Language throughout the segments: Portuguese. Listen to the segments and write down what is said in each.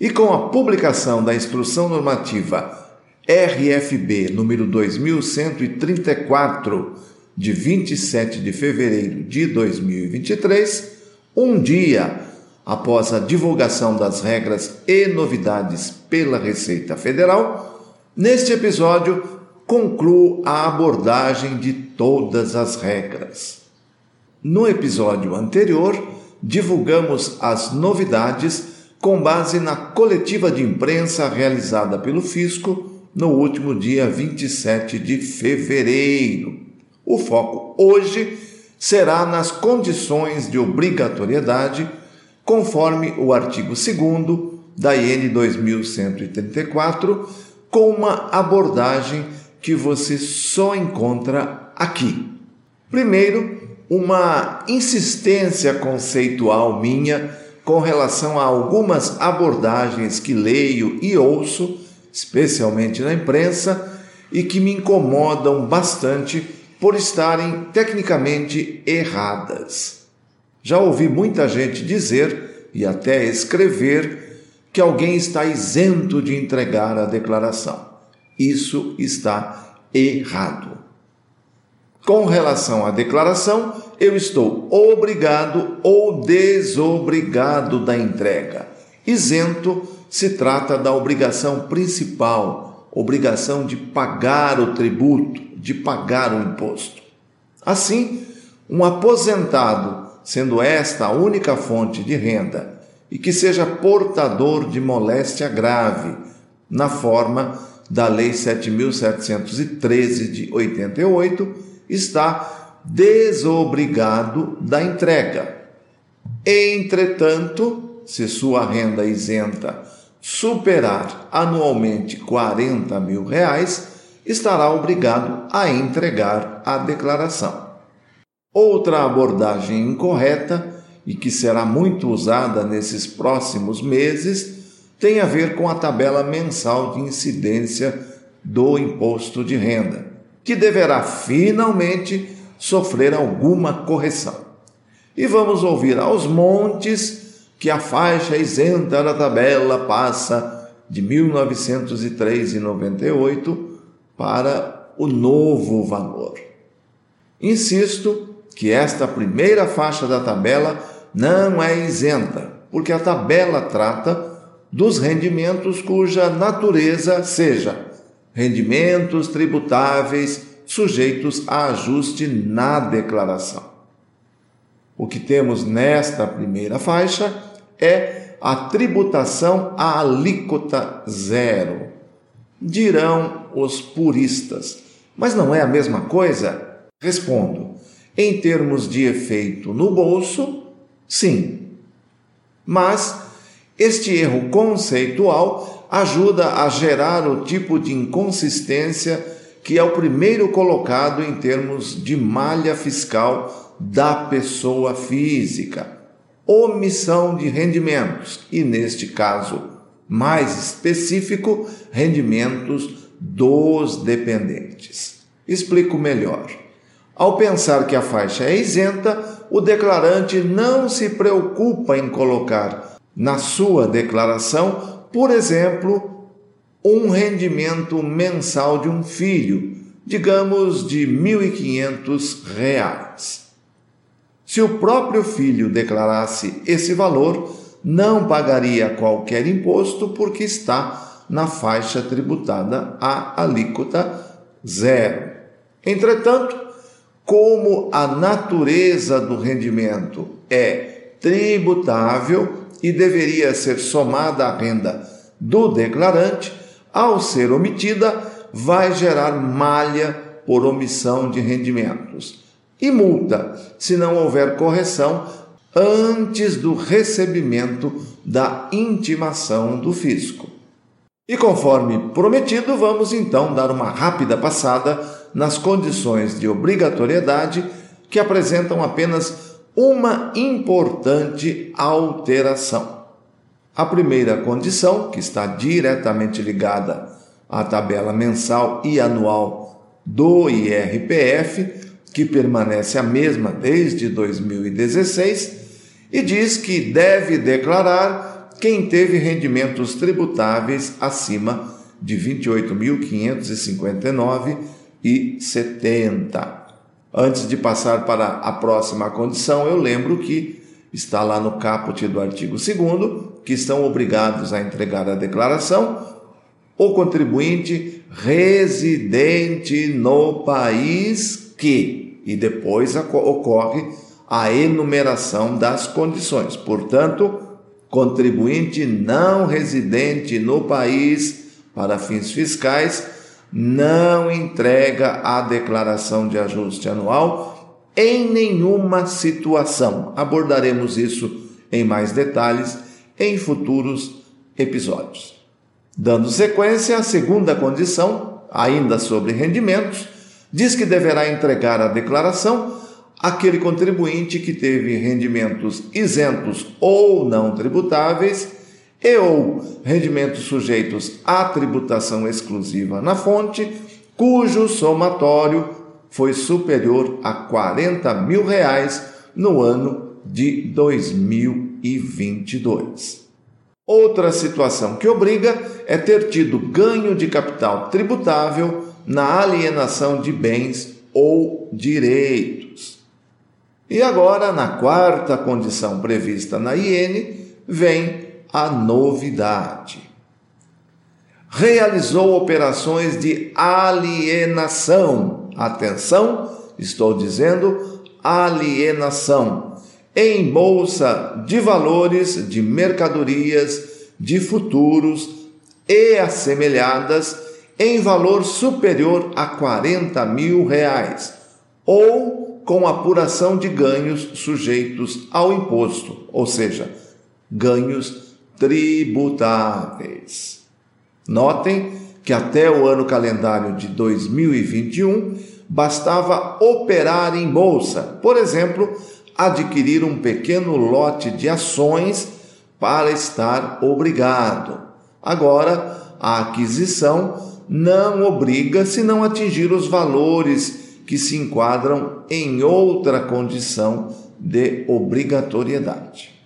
E com a publicação da Instrução Normativa RFB número 2134, de 27 de fevereiro de 2023, um dia após a divulgação das regras e novidades pela Receita Federal, neste episódio concluo a abordagem de todas as regras. No episódio anterior, divulgamos as novidades com base na coletiva de imprensa realizada pelo Fisco no último dia 27 de fevereiro. O foco hoje será nas condições de obrigatoriedade, conforme o artigo 2 da IN 2134, com uma abordagem que você só encontra aqui. Primeiro, uma insistência conceitual minha com relação a algumas abordagens que leio e ouço, especialmente na imprensa, e que me incomodam bastante por estarem tecnicamente erradas. Já ouvi muita gente dizer e até escrever que alguém está isento de entregar a declaração. Isso está errado. Com relação à declaração, eu estou obrigado ou desobrigado da entrega. Isento se trata da obrigação principal, obrigação de pagar o tributo, de pagar o imposto. Assim, um aposentado, sendo esta a única fonte de renda, e que seja portador de moléstia grave, na forma da Lei 7.713 de 88, está desobrigado da entrega. Entretanto, se sua renda isenta superar anualmente 40 mil reais, estará obrigado a entregar a declaração. Outra abordagem incorreta e que será muito usada nesses próximos meses tem a ver com a tabela mensal de incidência do imposto de renda que deverá finalmente sofrer alguma correção. E vamos ouvir aos montes que a faixa isenta da tabela passa de 1903,98 para o novo valor. Insisto que esta primeira faixa da tabela não é isenta, porque a tabela trata dos rendimentos cuja natureza seja rendimentos tributáveis sujeitos a ajuste na declaração. O que temos nesta primeira faixa é a tributação à alíquota zero. Dirão os puristas, mas não é a mesma coisa? Respondo: em termos de efeito no bolso, sim. Mas este erro conceitual ajuda a gerar o tipo de inconsistência que é o primeiro colocado em termos de malha fiscal da pessoa física. Omissão de rendimentos, e neste caso mais específico, rendimentos dos dependentes. Explico melhor. Ao pensar que a faixa é isenta, o declarante não se preocupa em colocar na sua declaração por exemplo, um rendimento mensal de um filho, digamos de R$ 1.500. Se o próprio filho declarasse esse valor, não pagaria qualquer imposto porque está na faixa tributada a alíquota zero. Entretanto, como a natureza do rendimento é tributável, e deveria ser somada à renda do declarante, ao ser omitida, vai gerar malha por omissão de rendimentos e multa se não houver correção antes do recebimento da intimação do fisco. E conforme prometido, vamos então dar uma rápida passada nas condições de obrigatoriedade que apresentam apenas uma importante alteração. A primeira condição, que está diretamente ligada à tabela mensal e anual do IRPF, que permanece a mesma desde 2016, e diz que deve declarar quem teve rendimentos tributáveis acima de R$ 28.559,70. Antes de passar para a próxima condição, eu lembro que está lá no caput do artigo 2 que estão obrigados a entregar a declaração o contribuinte residente no país que, e depois ocorre a enumeração das condições. Portanto, contribuinte não residente no país para fins fiscais não entrega a declaração de ajuste anual em nenhuma situação. Abordaremos isso em mais detalhes em futuros episódios. Dando sequência, a segunda condição, ainda sobre rendimentos, diz que deverá entregar a declaração aquele contribuinte que teve rendimentos isentos ou não tributáveis e ou rendimentos sujeitos à tributação exclusiva na fonte, cujo somatório foi superior a 40 mil reais no ano de 2022. Outra situação que obriga é ter tido ganho de capital tributável na alienação de bens ou direitos. E agora, na quarta condição prevista na IN, vem a novidade. Realizou operações de alienação. Atenção, estou dizendo alienação em bolsa de valores, de mercadorias, de futuros e assemelhadas em valor superior a 40 mil reais ou com apuração de ganhos sujeitos ao imposto, ou seja, ganhos tributáveis. Notem que até o ano calendário de 2021 bastava operar em bolsa, por exemplo, adquirir um pequeno lote de ações para estar obrigado. Agora, a aquisição não obriga se não atingir os valores que se enquadram em outra condição de obrigatoriedade.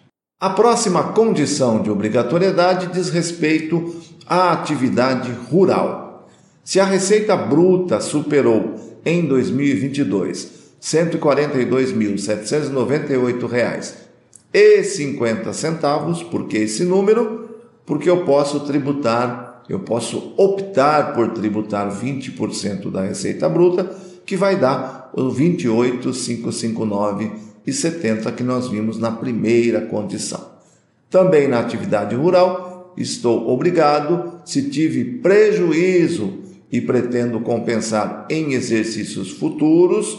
A próxima condição de obrigatoriedade diz respeito à atividade rural. Se a receita bruta superou em 2022 R$ 142.798,50, por que esse número? Porque eu posso tributar, eu posso optar por tributar 20% da receita bruta que vai dar o 28,559 e 70 que nós vimos na primeira condição. Também na atividade rural, estou obrigado, se tive prejuízo e pretendo compensar em exercícios futuros,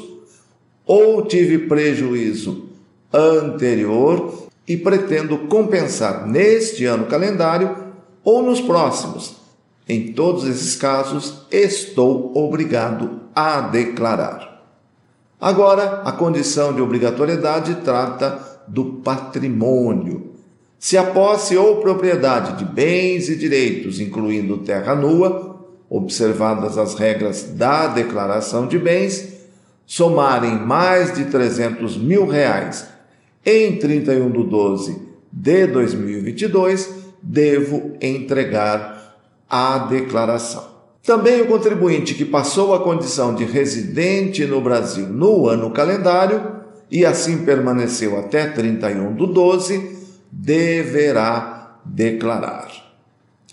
ou tive prejuízo anterior e pretendo compensar neste ano calendário ou nos próximos. Em todos esses casos, estou obrigado a declarar. Agora, a condição de obrigatoriedade trata do patrimônio. Se a posse ou propriedade de bens e direitos, incluindo terra nua, observadas as regras da declaração de bens, somarem mais de 300 mil reais em 31 de 12 de 2022, devo entregar a declaração. Também o contribuinte que passou a condição de residente no Brasil no ano calendário e assim permaneceu até 31 do 12, deverá declarar.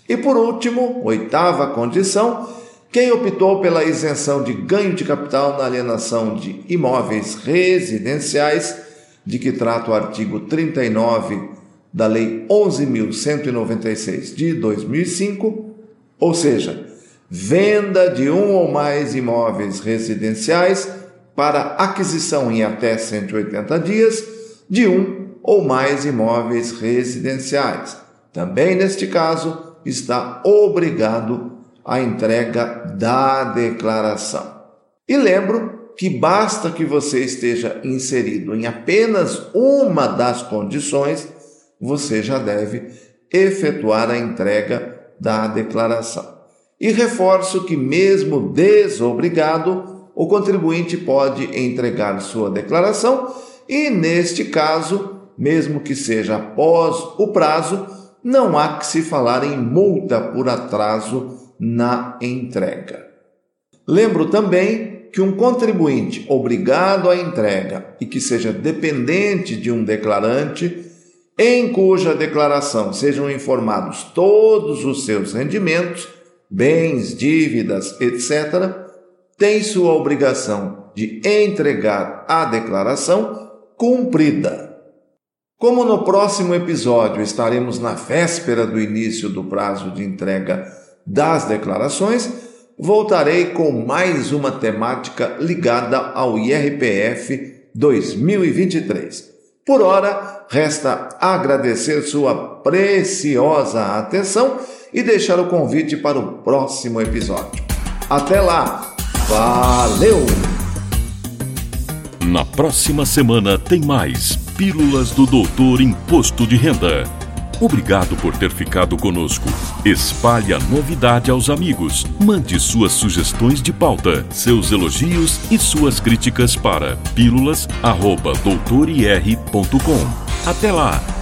E por último, oitava condição, quem optou pela isenção de ganho de capital na alienação de imóveis residenciais, de que trata o artigo 39 da Lei 11.196 de 2005, ou seja, venda de um ou mais imóveis residenciais para aquisição em até 180 dias de um ou mais imóveis residenciais. Também neste caso, está obrigado à entrega da declaração. E lembro que basta que você esteja inserido em apenas uma das condições, você já deve efetuar a entrega da declaração. E reforço que, mesmo desobrigado, o contribuinte pode entregar sua declaração e, neste caso, mesmo que seja após o prazo, não há que se falar em multa por atraso na entrega. Lembro também que um contribuinte obrigado à entrega e que seja dependente de um declarante, em cuja declaração sejam informados todos os seus rendimentos, bens, dívidas, etc., tem sua obrigação de entregar a declaração cumprida. Como no próximo episódio estaremos na véspera do início do prazo de entrega das declarações, voltarei com mais uma temática ligada ao IRPF 2023. Por hora, resta agradecer sua preciosa atenção e deixar o convite para o próximo episódio. Até lá! Valeu! Na próxima semana tem mais Pílulas do Doutor Imposto de Renda. Obrigado por ter ficado conosco. Espalhe a novidade aos amigos. Mande suas sugestões de pauta, seus elogios e suas críticas para pílulas@doutorir.com. Até lá!